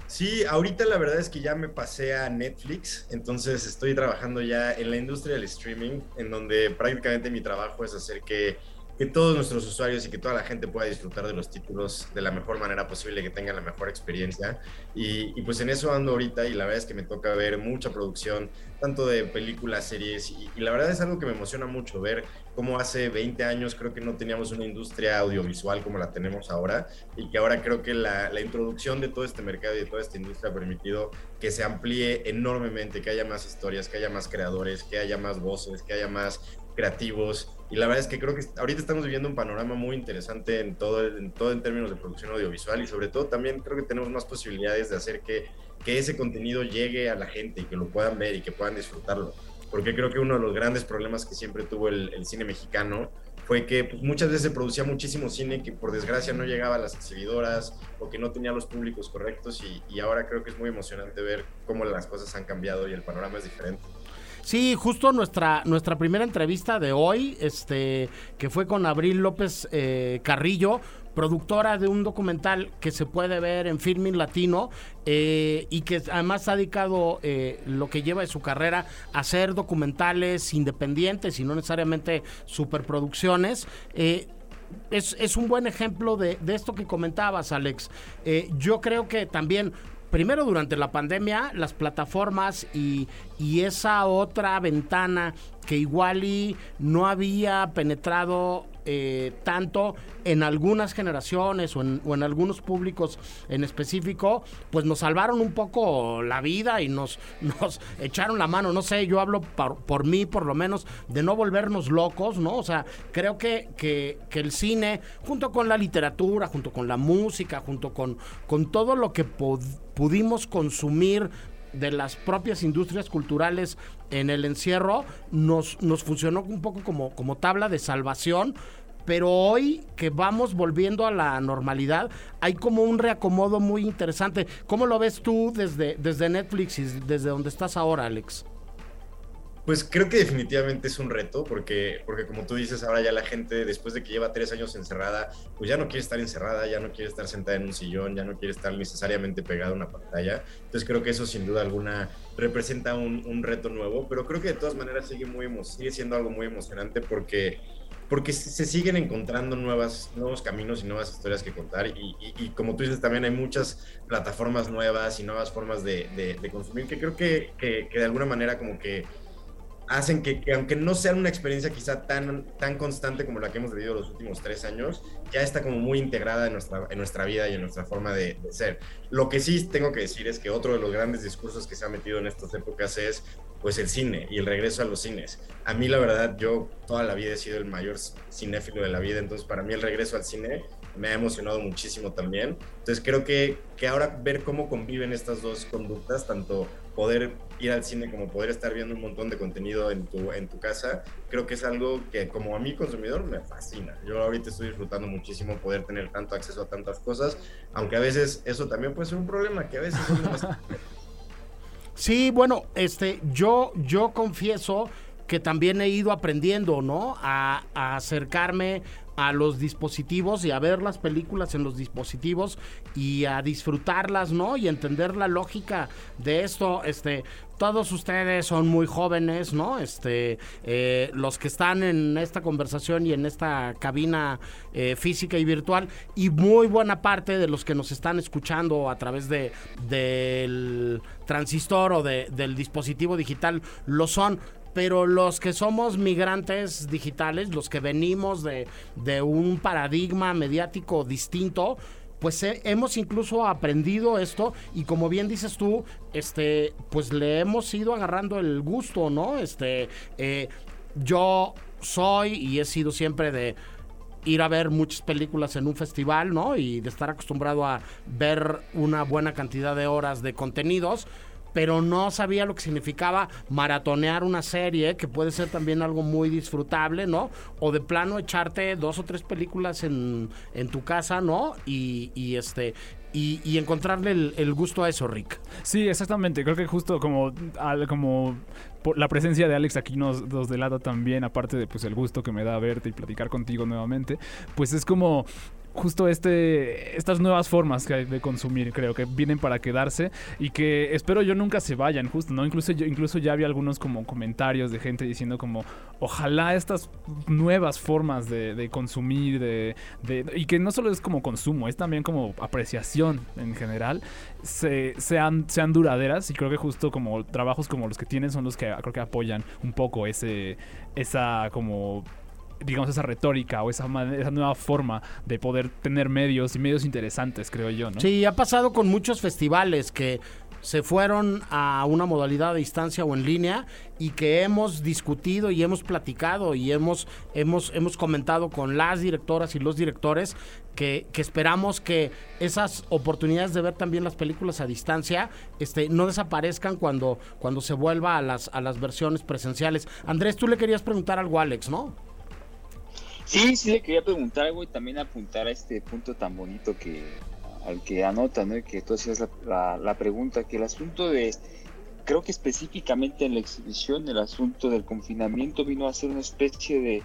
Sí, ahorita la verdad es que ya me pasé a Netflix, entonces estoy trabajando ya en la industria del streaming, en donde prácticamente mi trabajo es hacer que, que, todos nuestros usuarios y que toda la gente pueda disfrutar de los títulos de la mejor manera posible, que tengan la mejor experiencia. Y, y pues en eso ando ahorita y la verdad es que me toca ver mucha producción, tanto de películas, series, y, y la verdad es algo que me emociona mucho ver cómo hace 20 años creo que no teníamos una industria audiovisual como la tenemos ahora y que ahora creo que la, la, introducción de todo este mercado y de toda esta industria ha permitido que se amplíe enormemente, que haya más historias, que haya más creadores, que haya más voces, que haya más creativos y la verdad es que creo que ahorita estamos viviendo un panorama muy interesante en todo, en todo en términos de producción audiovisual y sobre todo también creo que tenemos más posibilidades de hacer que, que ese contenido llegue a la gente y que lo puedan ver y que puedan disfrutarlo porque creo que uno de los grandes problemas que siempre tuvo el, el cine mexicano fue que pues, muchas veces se producía muchísimo cine que por desgracia no llegaba a las exhibidoras o que no tenía los públicos correctos y, y ahora creo que es muy emocionante ver cómo las cosas han cambiado y el panorama es diferente. Sí, justo nuestra, nuestra primera entrevista de hoy, este, que fue con Abril López eh, Carrillo, productora de un documental que se puede ver en Filming Latino eh, y que además ha dedicado eh, lo que lleva de su carrera a hacer documentales independientes y no necesariamente superproducciones. Eh, es, es, un buen ejemplo de, de esto que comentabas, Alex. yo creo que también primero durante la pandemia, las plataformas y, y, esa otra ventana que igual y no había penetrado eh, tanto en algunas generaciones o en, o en, algunos públicos en específico, pues nos salvaron un poco la vida y nos, echaron la mano. No sé, yo hablo por, por, mí por lo menos de no volvernos locos, ¿no? O sea, creo que, que, que el cine, junto con la literatura, junto con la música, junto con, con todo lo que pudimos consumir de las propias industrias culturales en el encierro nos, nos funcionó un poco como, como tabla de salvación pero hoy que vamos volviendo a la normalidad, hay como un reacomodo muy interesante. ¿Cómo lo ves tú desde, desde Netflix y desde donde estás ahora, Alex? Pues creo que definitivamente es un reto, porque, porque como tú dices, ahora ya la gente, después de que lleva tres años encerrada, pues ya no quiere estar encerrada, ya no quiere estar sentada en un sillón, ya no quiere estar necesariamente pegada a una pantalla. Entonces creo que eso sin duda alguna representa un, un reto nuevo, pero creo que de todas maneras sigue, muy, sigue siendo algo muy emocionante porque porque se siguen encontrando nuevas, nuevos caminos y nuevas historias que contar. Y, y, como tú dices, también hay muchas plataformas nuevas y nuevas formas de, consumir que creo que, que, de alguna manera como que hacen que, que, aunque no sea una experiencia quizá tan, tan constante como la que hemos vivido los últimos tres años, ya está como muy integrada en nuestra, en nuestra vida y en nuestra forma de, de, ser. Lo que sí tengo que decir es que otro de los grandes discursos que se ha metido en estas épocas es pues el cine y el regreso a los cines. A mí la verdad, yo toda la vida he sido el mayor cinéfilo de la vida, entonces para mí el regreso al cine me ha emocionado muchísimo también. Entonces creo que, que ahora ver cómo conviven estas dos conductas, tanto poder ir al cine como poder estar viendo un montón de contenido en tu, en tu casa, creo que es algo que como a mí consumidor me fascina. Yo ahorita estoy disfrutando muchísimo poder tener tanto acceso a tantas cosas, aunque a veces eso también puede ser un problema, que a veces... Sí, bueno, este, yo, yo confieso que también he ido aprendiendo, ¿no? A, a acercarme a los dispositivos y a ver las películas en los dispositivos y a disfrutarlas, ¿no? Y entender la lógica de esto, este, todos ustedes son muy jóvenes, ¿no? Este, eh, los que están en esta conversación y en esta cabina eh, física y virtual, y muy buena parte de los que nos están escuchando a través de del transistor o de, del dispositivo digital lo son pero los que somos migrantes digitales, los que venimos de, de un paradigma mediático distinto, pues hemos incluso aprendido esto y como bien dices tú, este, pues le hemos ido agarrando el gusto, ¿no? Este, eh, yo soy y he sido siempre de ir a ver muchas películas en un festival, ¿no? Y de estar acostumbrado a ver una buena cantidad de horas de contenidos pero no sabía lo que significaba maratonear una serie, que puede ser también algo muy disfrutable, ¿no? O de plano echarte dos o tres películas en, en tu casa, ¿no? Y, y este, y, encontrarle el, gusto a eso, Rick. Sí, exactamente. Creo que justo como, como la presencia de Alex aquí nos, nos, delata también, aparte de pues el gusto que me da verte y platicar contigo nuevamente, pues es como justo este, estas nuevas formas que hay de consumir, creo que vienen para quedarse y que espero yo nunca se vayan, justo, ¿no? Incluso, yo, incluso ya había algunos como comentarios de gente diciendo como, ojalá estas nuevas formas de, consumir, de, y que no solo es como consumo, es también como apreciación en general, se, sean, sean duraderas y creo que justo como trabajos como los que tienen son los que creo que apoyan un poco ese, esa como digamos, esa retórica o esa, esa nueva forma de poder tener medios y medios interesantes, creo yo, ¿no? Sí, ha pasado con muchos festivales que se fueron a una modalidad de distancia o en línea y que hemos discutido y hemos platicado y hemos, hemos, hemos comentado con las directoras y los directores que, esperamos que esas oportunidades de ver también las películas a distancia este, no desaparezcan cuando, cuando se vuelva a las, a las versiones presenciales. Andrés, tú le querías preguntar algo a Alex, ¿no? Sí, sí le quería preguntar algo y también apuntar a este punto tan bonito que al que anota, ¿no? Que tú hacías la, pregunta, que el asunto de, creo que específicamente en la exhibición, el asunto del confinamiento vino a ser una especie de,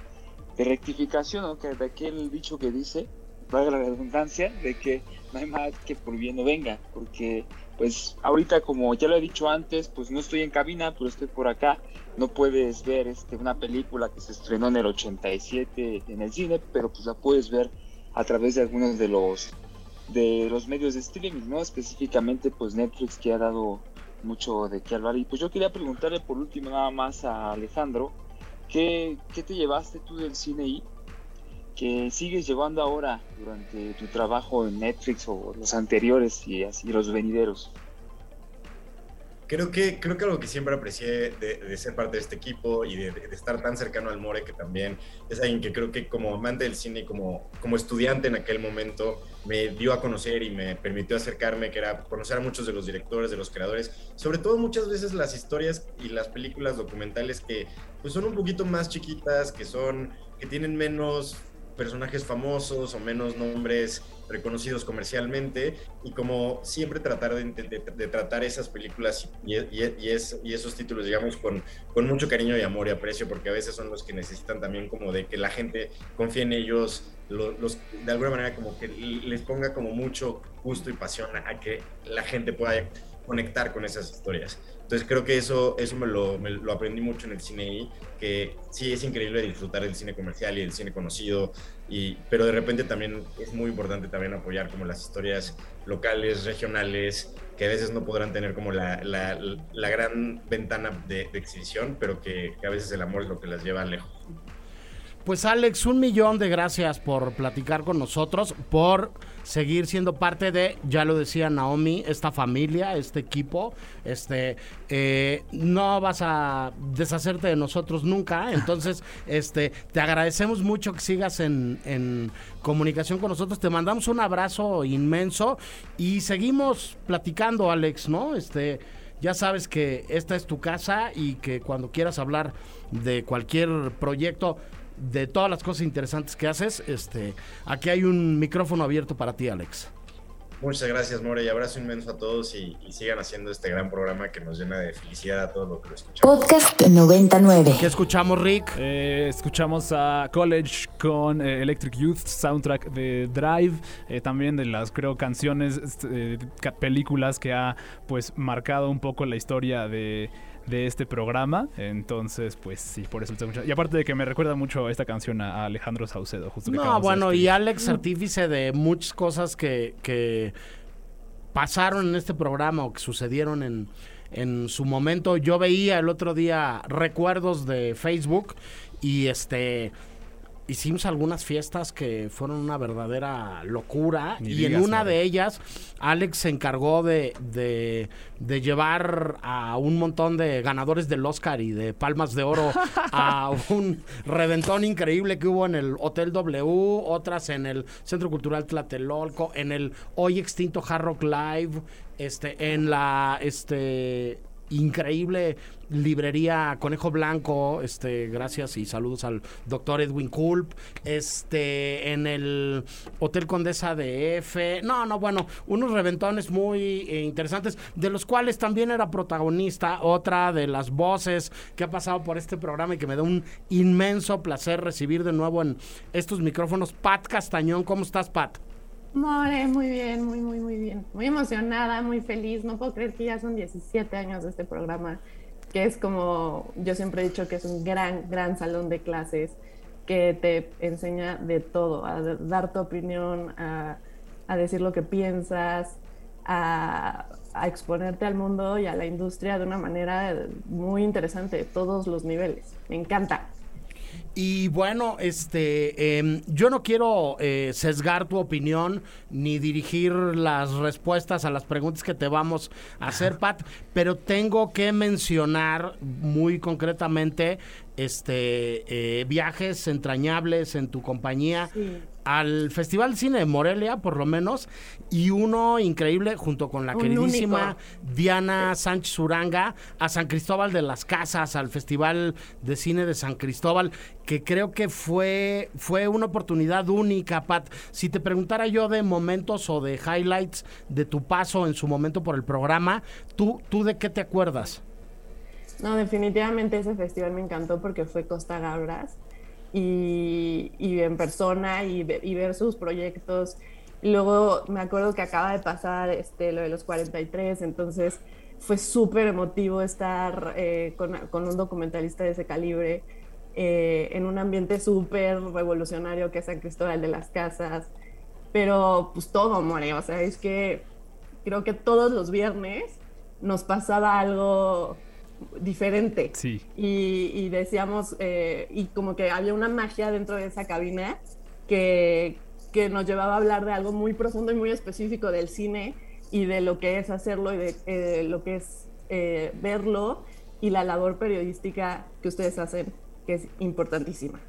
rectificación, ¿no? Que de aquel dicho que dice, valga la redundancia, de que no hay más que por bien no venga, porque pues ahorita como ya lo he dicho antes, pues no estoy en cabina, pero estoy por acá. No puedes ver este, una película que se estrenó en el 87 en el cine, pero pues la puedes ver a través de algunos de los de los medios de streaming, ¿no? Específicamente pues Netflix que ha dado mucho de qué hablar. Y pues yo quería preguntarle por último nada más a Alejandro, ¿qué, qué te llevaste tú del cine y que sigues llevando ahora durante tu trabajo en Netflix o los anteriores y así los venideros? Creo que, creo que algo que siempre aprecié de, ser parte de este equipo y de, estar tan cercano al More, que también es alguien que creo que como amante del cine y como, como estudiante en aquel momento me dio a conocer y me permitió acercarme, que era conocer a muchos de los directores, de los creadores, sobre todo muchas veces las historias y las películas documentales que pues son un poquito más chiquitas, que son, que tienen menos personajes famosos o menos nombres reconocidos comercialmente y como siempre tratar de, tratar esas películas y, esos títulos, digamos, con, con mucho cariño y amor y aprecio, porque a veces son los que necesitan también como de que la gente confíe en ellos, los, de alguna manera como que les ponga como mucho gusto y pasión a que la gente pueda conectar con esas historias. Entonces creo que eso, eso me, lo, aprendí mucho en el cine y que sí es increíble disfrutar del cine comercial y del cine conocido, y, pero de repente también es muy importante también apoyar como las historias locales, regionales, que a veces no podrán tener como la, la, la gran ventana de, de exhibición, pero que, que a veces el amor es lo que las lleva lejos. Pues Alex, un millón de gracias por platicar con nosotros, por seguir siendo parte de, ya lo decía Naomi, esta familia, este equipo. Este, eh, no vas a deshacerte de nosotros nunca, entonces, este, te agradecemos mucho que sigas en, en comunicación con nosotros. Te mandamos un abrazo inmenso y seguimos platicando, Alex, ¿no? Este, ya sabes que esta es tu casa y que cuando quieras hablar de cualquier proyecto de todas las cosas interesantes que haces, este, aquí hay un micrófono abierto para ti, Alex. Muchas gracias, More, y abrazo inmenso a todos y, y, sigan haciendo este gran programa que nos llena de felicidad a todos los que lo escuchamos. Podcast 99. ¿Qué escuchamos, Rick? Eh, escuchamos a College con eh, Electric Youth, soundtrack de Drive, eh, también de las, creo, canciones, este, películas que ha, pues, marcado un poco la historia de de este programa. Entonces, pues sí, por eso. Y aparte de que me recuerda mucho esta canción a Alejandro Saucedo, justo que No, bueno, y Alex, artífice de muchas cosas que, que pasaron en este programa o que sucedieron en, en su momento. Yo veía el otro día recuerdos de Facebook y este hicimos algunas fiestas que fueron una verdadera locura y en una de ellas Alex se encargó de, de, de, llevar a un montón de ganadores del Oscar y de Palmas de Oro a un reventón increíble que hubo en el Hotel W, otras en el Centro Cultural Tlatelolco, en el hoy extinto Hard Rock Live, este, en la este increíble librería Conejo Blanco, este, gracias y saludos al doctor Edwin Culp, este, en el Hotel Condesa de F, no, no, bueno, unos reventones muy eh, interesantes, de los cuales también era protagonista, otra de las voces que ha pasado por este programa y que me da un inmenso placer recibir de nuevo en estos micrófonos, Pat Castañón, ¿cómo estás, Pat? More, muy bien, muy, muy, muy bien. Muy emocionada, muy feliz. No puedo creer que ya son 17 años de este programa, que es como, yo siempre he dicho que es un gran, gran salón de clases que te enseña de todo, a dar tu opinión, a, decir lo que piensas, a, exponerte al mundo y a la industria de una manera muy interesante, de todos los niveles. Me encanta. Y bueno, este, eh, yo no quiero eh, sesgar tu opinión ni dirigir las respuestas a las preguntas que te vamos a hacer, Pat, pero tengo que mencionar muy concretamente este eh, viajes entrañables en tu compañía. Sí al Festival de Cine de Morelia, por lo menos, y uno increíble junto con la queridísima Diana Sánchez Uranga a San Cristóbal de las Casas, al Festival de Cine de San Cristóbal, que creo que fue, fue una oportunidad única, Pat. Si te preguntara yo de momentos o de highlights de tu paso en su momento por el programa, ¿tú, tú de qué te acuerdas? No, definitivamente ese festival me encantó porque fue Costa Gabras y, en persona y, ver sus proyectos. Y luego me acuerdo que acaba de pasar este, lo de los 43, entonces fue súper emotivo estar eh, con, con, un documentalista de ese calibre eh, en un ambiente súper revolucionario que es San Cristóbal de las Casas. Pero pues todo, more, o sea, es que creo que todos los viernes nos pasaba algo diferente. Sí. Y, decíamos, eh, y como que había una magia dentro de esa cabina que, que nos llevaba a hablar de algo muy profundo y muy específico del cine y de lo que es hacerlo y de eh, lo que es eh, verlo y la labor periodística que ustedes hacen, que es importantísima.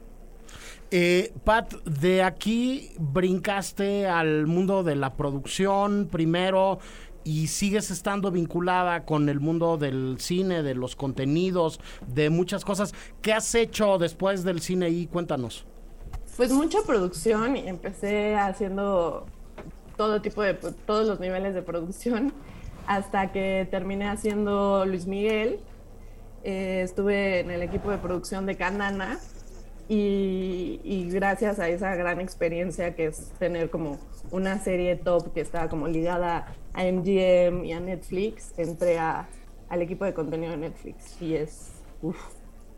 Pat, de aquí brincaste al mundo de la producción primero, y sigues estando vinculada con el mundo del cine, de los contenidos, de muchas cosas. ¿Qué has hecho después del cine y cuéntanos? Pues mucha producción y empecé haciendo todo tipo de todos los niveles de producción hasta que terminé haciendo Luis Miguel. Eh, estuve en el equipo de producción de Canana y, y, gracias a esa gran experiencia que es tener como una serie top que está como ligada a MGM y a Netflix, entré a, al equipo de contenido de Netflix y es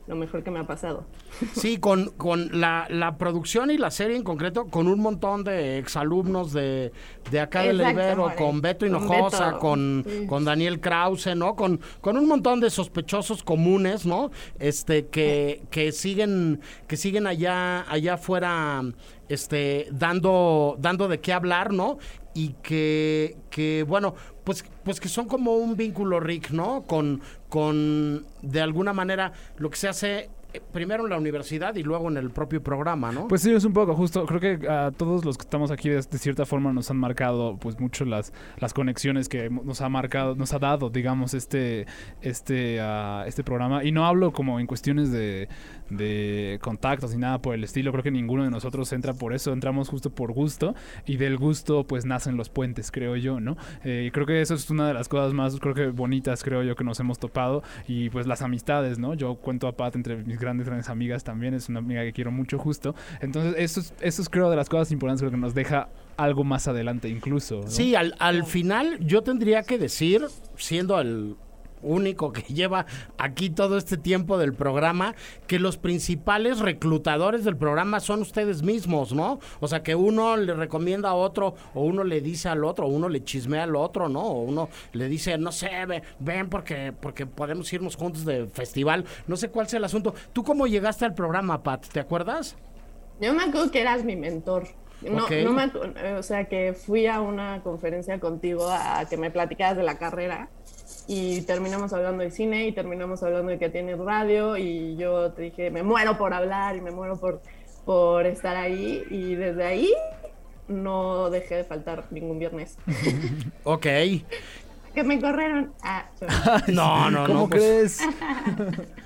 lo mejor que me ha pasado. Sí, con, con la, la, producción y la serie en concreto, con un montón de exalumnos de, de acá del Ibero, con Beto Hinojosa, con, con, Daniel Krause, ¿no? Con, con un montón de sospechosos comunes, ¿no? Este, que, que siguen, que siguen allá, allá afuera, este, dando, dando de qué hablar, ¿no? y que, que, bueno, pues, pues que son como un vínculo, Rick, ¿no? Con, con, de alguna manera, lo que se hace eh, primero en la universidad y luego en el propio programa, ¿no? Pues sí, es un poco justo. Creo que a todos los que estamos aquí de, cierta forma nos han marcado pues mucho las, las conexiones que nos ha marcado, nos ha dado, digamos, este, este, ah, este programa. Y no hablo como en cuestiones de, de contactos ni nada por el estilo. Creo que ninguno de nosotros entra por eso. Entramos justo por gusto. Y del gusto pues nacen los puentes, creo yo, ¿no? Eh, creo que eso es una de las cosas más, creo que bonitas, creo yo, que nos hemos topado. Y pues las amistades, ¿no? Yo cuento a Pat entre mis grandes, grandes amigas también. Es una amiga que quiero mucho justo. Entonces eso es, eso es creo de las cosas importantes creo que nos deja algo más adelante incluso. Sí, al, al final yo tendría que decir, siendo el único que lleva aquí todo este tiempo del programa, que los principales reclutadores del programa son ustedes mismos, ¿no? O sea, que uno le recomienda a otro, o uno le dice al otro, o uno le chismea al otro, ¿no? O uno le dice, no sé, ve- ven porque, porque podemos irnos juntos de festival. No sé cuál sea el asunto. ¿Tú cómo llegaste al programa, Pat? ¿Te acuerdas? Yo me acuerdo que eras mi mentor. No, no me o sea, que fui a una conferencia contigo a que me platicaras de la carrera y terminamos hablando de cine y terminamos hablando de que tienes radio y yo te dije, me muero por hablar y me muero por, por estar ahí y desde ahí no dejé de faltar ningún viernes. Ok. que me corrieron. Ah, No, no, ¿Cómo no. pues- crees?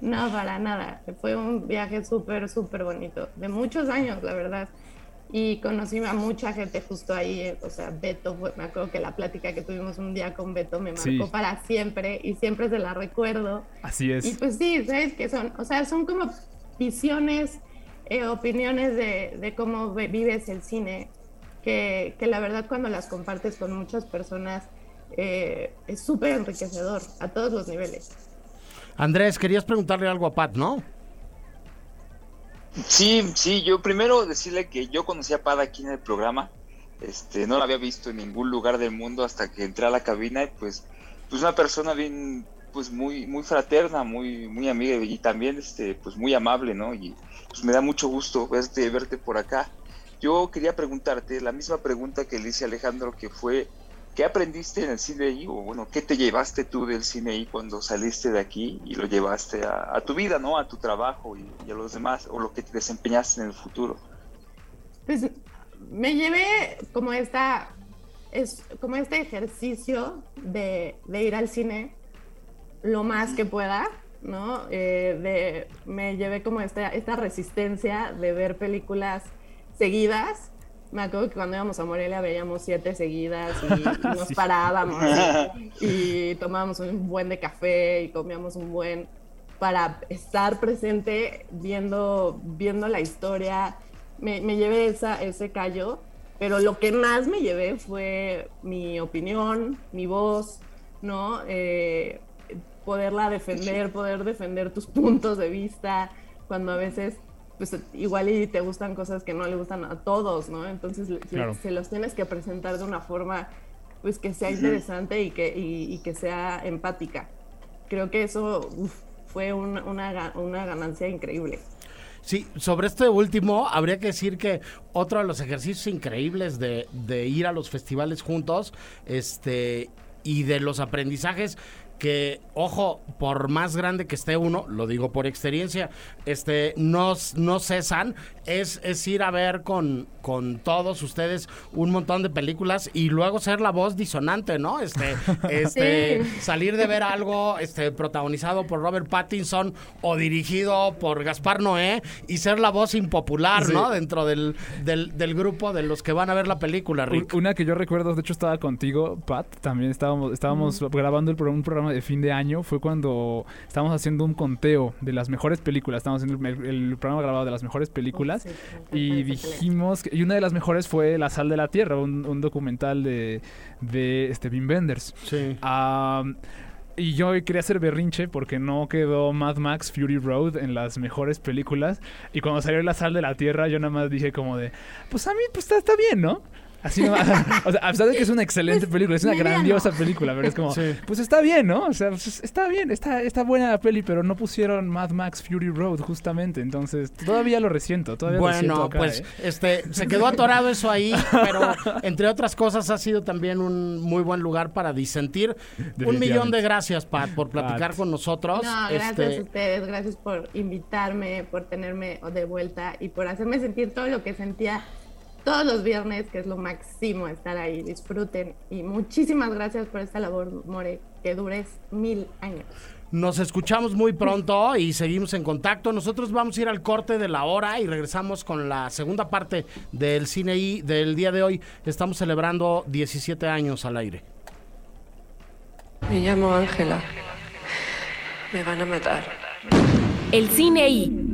No, para nada. Fue un viaje súper, súper bonito. De muchos años, la verdad. Y conocí a mucha gente justo ahí. eh, O sea, Beto, fue- me acuerdo que la plática que tuvimos un día con Beto me marcó Sí. para siempre y siempre se la recuerdo. Así Y es. pues sí, ¿sabes qué son? O sea, son como visiones, eh, opiniones de, de cómo ve- vives el cine, que, que la verdad cuando las compartes con muchas personas eh, es súper enriquecedor a todos los niveles. Andrés, querías preguntarle algo a Pat, ¿no? Sí, sí, yo primero decirle que yo conocí a Pada aquí en el programa. Este, no la había visto en ningún lugar del mundo hasta que entré a la cabina y pues, pues una persona bien, pues muy, muy fraterna, muy, muy amiga y también este, pues muy amable, ¿no? Y pues me da mucho gusto verte, verte por acá. Yo quería preguntarte la misma pregunta que le hice Alejandro, que fue, ¿qué aprendiste en el cine ahí? O bueno, ¿qué te llevaste tú del cine ahí cuando saliste de aquí y lo llevaste a, tu vida, ¿no? A tu trabajo y, a los demás, o lo que te desempeñaste en el futuro. Pues me llevé como esta, es como este ejercicio de, de ir al cine lo más que pueda, ¿no? Eh, de, me llevé como esta, esta resistencia de ver películas seguidas. Me acuerdo que cuando íbamos a Morelia veíamos siete seguidas y, y nos Sí. parábamos y tomábamos un buen de café y comíamos un buen para estar presente viendo, viendo la historia. Me, me llevé esa, ese callo, pero lo que más me llevé fue mi opinión, mi voz, ¿no? Eh, poderla defender, poder defender tus puntos de vista, cuando a veces, pues igual y te gustan cosas que no le gustan a todos, ¿no? Entonces Claro. se los tienes que presentar de una forma, pues que sea interesante y que, y, y que sea empática. Creo que eso uf, fue un- una, una ganancia increíble. Sí, sobre este último, habría que decir que otro de los ejercicios increíbles de, de ir a los festivales juntos, este, y de los aprendizajes que, ojo, por más grande que esté uno, lo digo por experiencia, este, no, no cesan, es, es ir a ver con, con todos ustedes un montón de películas y luego ser la voz disonante, ¿no? Este, este, Sí. salir de ver algo este, protagonizado por Robert Pattinson o dirigido por Gaspar Noé y ser la voz impopular, Sí. ¿no? Dentro del, del, del grupo de los que van a ver la película, Rick. Una que yo recuerdo, de hecho estaba contigo, Pat, también estábamos, estábamos grabando el programa, un programa de fin de año, fue cuando estábamos haciendo un conteo de las mejores películas, estábamos haciendo el, el programa grabado de las mejores películas Sí, encanta y dijimos, que- y una de las mejores fue La Sal de la Tierra, un, un documental de, de este, Wim Wenders. Sí. Y yo quería hacer berrinche porque no quedó Mad Max Fury Road en las mejores películas. Y cuando salió La Sal de la Tierra, yo nada más dije como de, pues a mí pues está, está bien, ¿no? Así no, o sea, a pesar de que es una excelente película, es una grandiosa película, pero es como, pues está bien, ¿no? O sea, pues está bien, está, está buena la peli, pero no pusieron Mad Max Fury Road justamente, entonces todavía lo resiento, todavía lo siento Bueno, acá, pues ¿eh? este se quedó atorado eso ahí, pero entre otras cosas ha sido también un muy buen lugar para disentir. Un millón de gracias, Pat, por platicar Pat. con nosotros. No, gracias Este, a ustedes, gracias por invitarme, por tenerme de vuelta y por hacerme sentir todo lo que sentía todos los viernes, que es lo máximo estar ahí. Disfruten y muchísimas gracias por esta labor, More, que dures mil años. Nos escuchamos muy pronto y seguimos en contacto. Nosotros vamos a ir al corte de la hora y regresamos con la segunda parte del cine y del día de hoy. Estamos celebrando 17 años al aire. Me llamo Ángela. Me van a matar. El cine y.